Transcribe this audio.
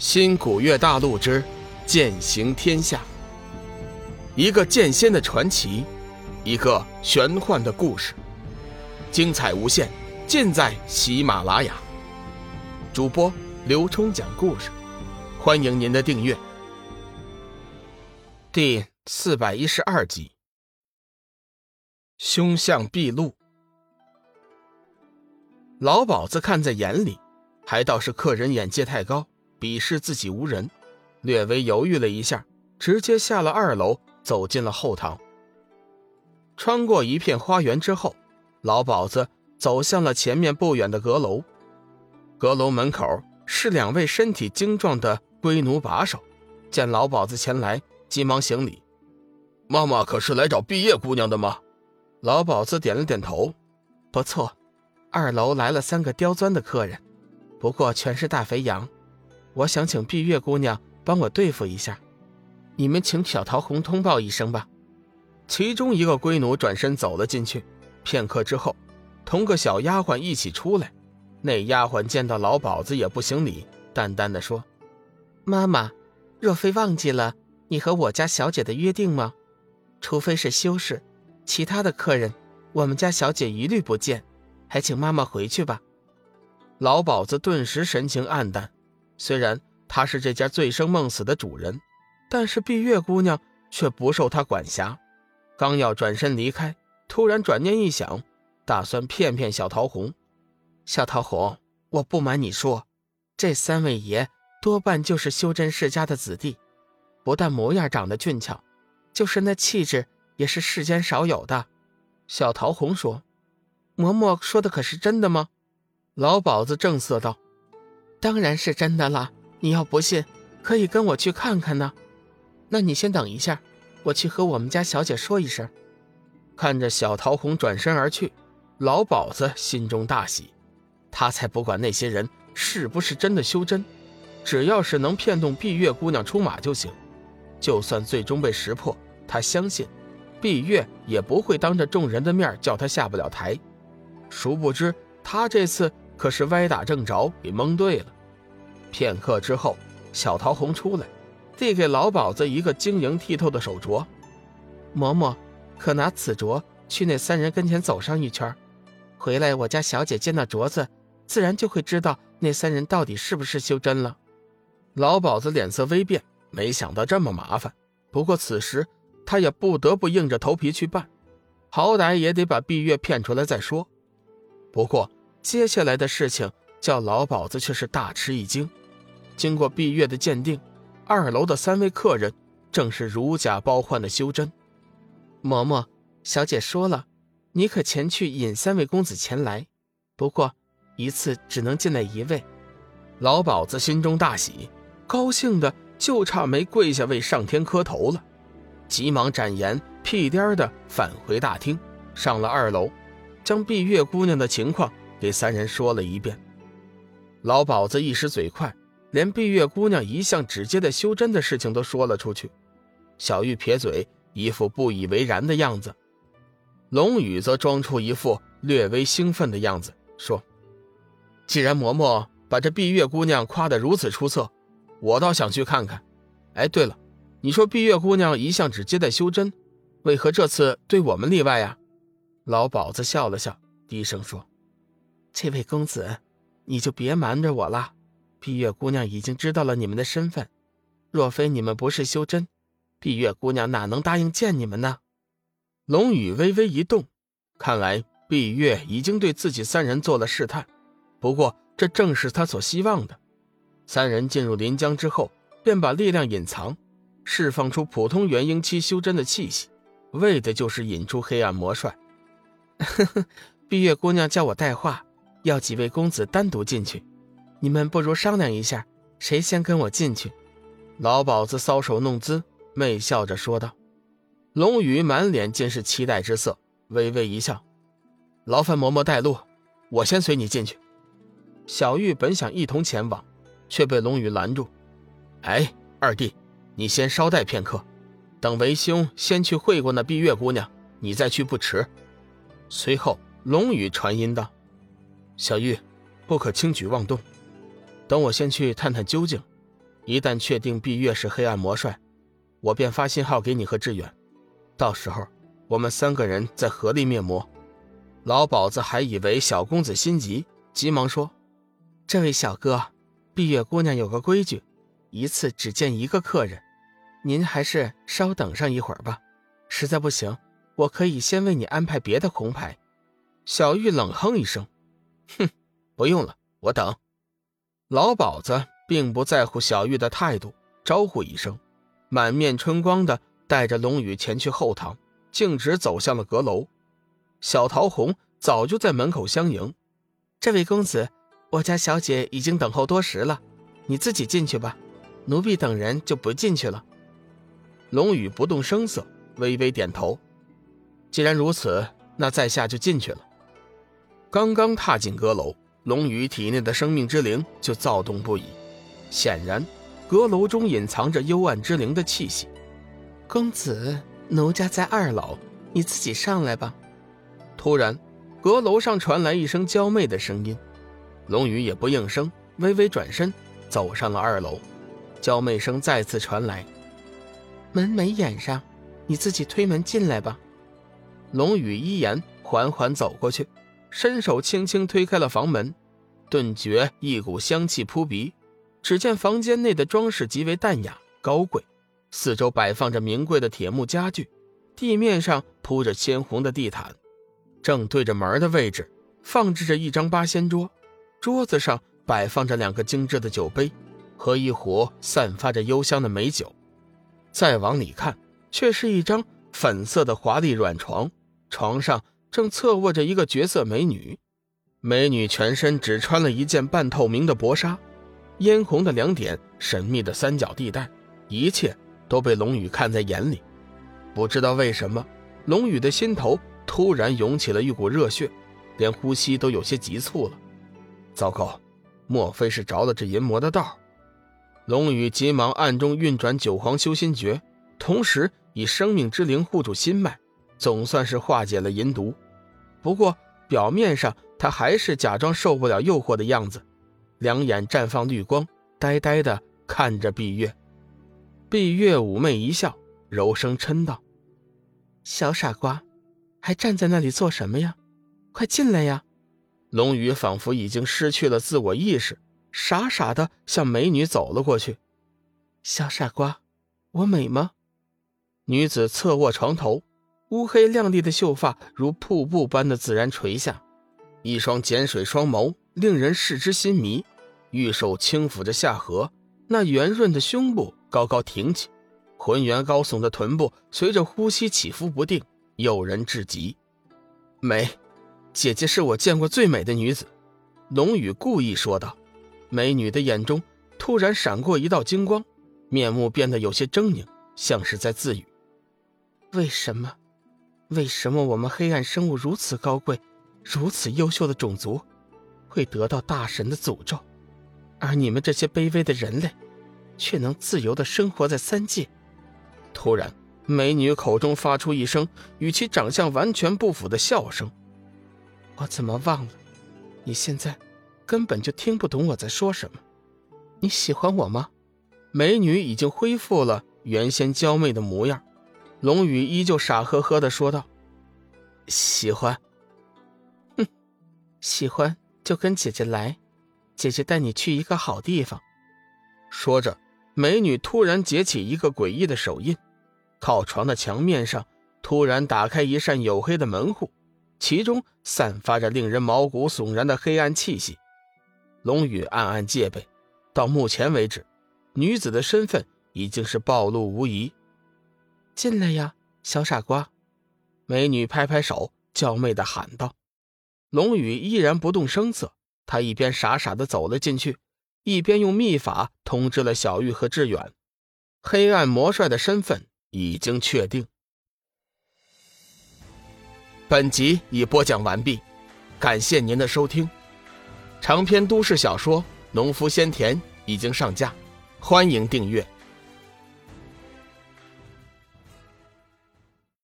新古月大陆之剑行天下，一个剑仙的传奇，一个玄幻的故事，精彩无限，尽在喜马拉雅。主播刘冲讲故事，欢迎您的订阅。第四百一十二集，凶相毕露。老鸨子看在眼里，还倒是客人眼界太高。鄙视自己无人，略微犹豫了一下，直接下了二楼，走进了后堂。穿过一片花园之后，老鸨子走向了前面不远的阁楼。阁楼门口是两位身体精壮的龟奴把守，见老鸨子前来，急忙行礼：“妈妈可是来找毕业姑娘的吗？”老鸨子点了点头：“不错，二楼来了三个刁钻的客人，不过全是大肥羊。”我想请碧月姑娘帮我对付一下，你们请小桃红通报一声吧。其中一个龟奴转身走了进去，片刻之后，同个小丫鬟一起出来。那丫鬟见到老鸨子也不行礼，淡淡的说：“妈妈，若非忘记了你和我家小姐的约定吗？除非是修士，其他的客人，我们家小姐一律不见。还请妈妈回去吧。”老鸨子顿时神情黯淡。虽然他是这家醉生梦死的主人，但是碧月姑娘却不受他管辖。刚要转身离开，突然转念一想，打算骗骗小桃红。小桃红，我不瞒你说，这三位爷多半就是修真世家的子弟，不但模样长得俊俏，就是那气质也是世间少有的。小桃红说：“嬷嬷说的可是真的吗？”老鸨子正色道。当然是真的了。你要不信，可以跟我去看看呢。那你先等一下，我去和我们家小姐说一声。看着小桃红转身而去，老鸨子心中大喜。他才不管那些人是不是真的修真，只要是能骗动碧月姑娘出马就行。就算最终被识破，他相信碧月也不会当着众人的面叫他下不了台。殊不知，他这次。可是歪打正着，给蒙对了。片刻之后，小桃红出来，递给老鸨子一个晶莹剔透的手镯。嬷嬷，可拿此镯去那三人跟前走上一圈，回来我家小姐见到镯子，自然就会知道那三人到底是不是修真了。老鸨子脸色微变，没想到这么麻烦。不过此时他也不得不硬着头皮去办，好歹也得把碧月骗出来再说。不过。接下来的事情叫老鸨子却是大吃一惊。经过闭月的鉴定，二楼的三位客人正是如假包换的修真。嬷嬷，小姐说了，你可前去引三位公子前来，不过一次只能进来一位。老鸨子心中大喜，高兴的就差没跪下为上天磕头了，急忙展颜屁颠的返回大厅，上了二楼，将碧月姑娘的情况。给三人说了一遍，老鸨子一时嘴快，连碧月姑娘一向只接待修真的事情都说了出去。小玉撇嘴，一副不以为然的样子。龙宇则装出一副略微兴奋的样子，说：“既然嬷嬷把这碧月姑娘夸得如此出色，我倒想去看看。哎，对了，你说碧月姑娘一向只接待修真，为何这次对我们例外呀？”老鸨子笑了笑，低声说。这位公子，你就别瞒着我了。碧月姑娘已经知道了你们的身份，若非你们不是修真，碧月姑娘哪能答应见你们呢？龙宇微微一动，看来碧月已经对自己三人做了试探。不过这正是他所希望的。三人进入临江之后，便把力量隐藏，释放出普通元婴期修真的气息，为的就是引出黑暗魔帅。呵呵，碧月姑娘叫我带话。要几位公子单独进去，你们不如商量一下，谁先跟我进去？老鸨子搔首弄姿，媚笑着说道。龙宇满脸尽是期待之色，微微一笑：“劳烦嬷嬷带路，我先随你进去。”小玉本想一同前往，却被龙宇拦住：“哎，二弟，你先稍待片刻，等为兄先去会过那碧月姑娘，你再去不迟。”随后，龙宇传音道。小玉，不可轻举妄动。等我先去探探究竟。一旦确定碧月是黑暗魔帅，我便发信号给你和志远，到时候我们三个人再合力灭魔。老鸨子还以为小公子心急，急忙说：“这位小哥，碧月姑娘有个规矩，一次只见一个客人，您还是稍等上一会儿吧。实在不行，我可以先为你安排别的红牌。”小玉冷哼一声：“哼，不用了，我等。”老鸨子并不在乎小玉的态度，招呼一声，满面春光的带着龙宇前去后堂，径直走向了阁楼。小桃红早就在门口相迎，这位公子，我家小姐已经等候多时了，你自己进去吧，奴婢等人就不进去了。龙宇不动声色，微微点头。既然如此，那在下就进去了。刚刚踏进阁楼，龙宇体内的生命之灵就躁动不已，显然，阁楼中隐藏着幽暗之灵的气息。公子，奴家在二楼，你自己上来吧。突然，阁楼上传来一声娇媚的声音，龙宇也不应声，微微转身走上了二楼。娇媚声再次传来：“门没掩上，你自己推门进来吧。”龙宇依言缓缓走过去，伸手轻轻推开了房门，顿觉一股香气扑鼻。只见房间内的装饰极为淡雅高贵，四周摆放着名贵的铁木家具，地面上铺着鲜红的地毯。正对着门的位置，放置着一张八仙桌，桌子上摆放着两个精致的酒杯和一壶散发着幽香的美酒。再往里看，却是一张粉色的华丽软床，床上正侧卧着一个绝色美女。美女全身只穿了一件半透明的薄纱，嫣红的两点，神秘的三角地带，一切都被龙宇看在眼里。不知道为什么，龙宇的心头。突然涌起了一股热血，连呼吸都有些急促了。糟糕，莫非是着了这淫魔的道？龙宇急忙暗中运转九皇修心诀，同时以生命之灵护住心脉，总算是化解了淫毒。不过表面上他还是假装受不了诱惑的样子，两眼绽放绿光，呆呆的看着碧月。碧月妩媚一笑，柔声嗔道：“小傻瓜。”还站在那里做什么呀？快进来呀！龙宇仿佛已经失去了自我意识，傻傻的向美女走了过去。小傻瓜，我美吗？女子侧卧床头，乌黑亮丽的秀发如瀑布般的自然垂下，一双碱水双眸令人视之心迷。玉手轻抚着下颌，那圆润的胸部高高挺起，浑圆高耸的臀部随着呼吸起伏不定。诱人至极，美，姐姐是我见过最美的女子。龙宇故意说道。美女的眼中突然闪过一道金光，面目变得有些狰狞，像是在自语：“为什么？为什么我们黑暗生物如此高贵、如此优秀的种族，会得到大神的诅咒，而你们这些卑微的人类，却能自由的生活在三界？”突然。美女口中发出一声与其长相完全不符的笑声。我怎么忘了？你现在根本就听不懂我在说什么。你喜欢我吗？美女已经恢复了原先娇媚的模样。龙宇依旧傻呵呵的说道：“喜欢。”哼，喜欢就跟姐姐来，姐姐带你去一个好地方。说着，美女突然结起一个诡异的手印。靠床的墙面上突然打开一扇黝黑的门户，其中散发着令人毛骨悚然的黑暗气息。龙宇暗暗戒备，到目前为止，女子的身份已经是暴露无遗。进来呀，小傻瓜！美女拍拍手，娇媚的喊道。龙宇依然不动声色，他一边傻傻的走了进去，一边用秘法通知了小玉和志远，黑暗魔帅的身份。已经确定。本集已播讲完毕，感谢您的收听。长篇都市小说《农夫先田》已经上架，欢迎订阅。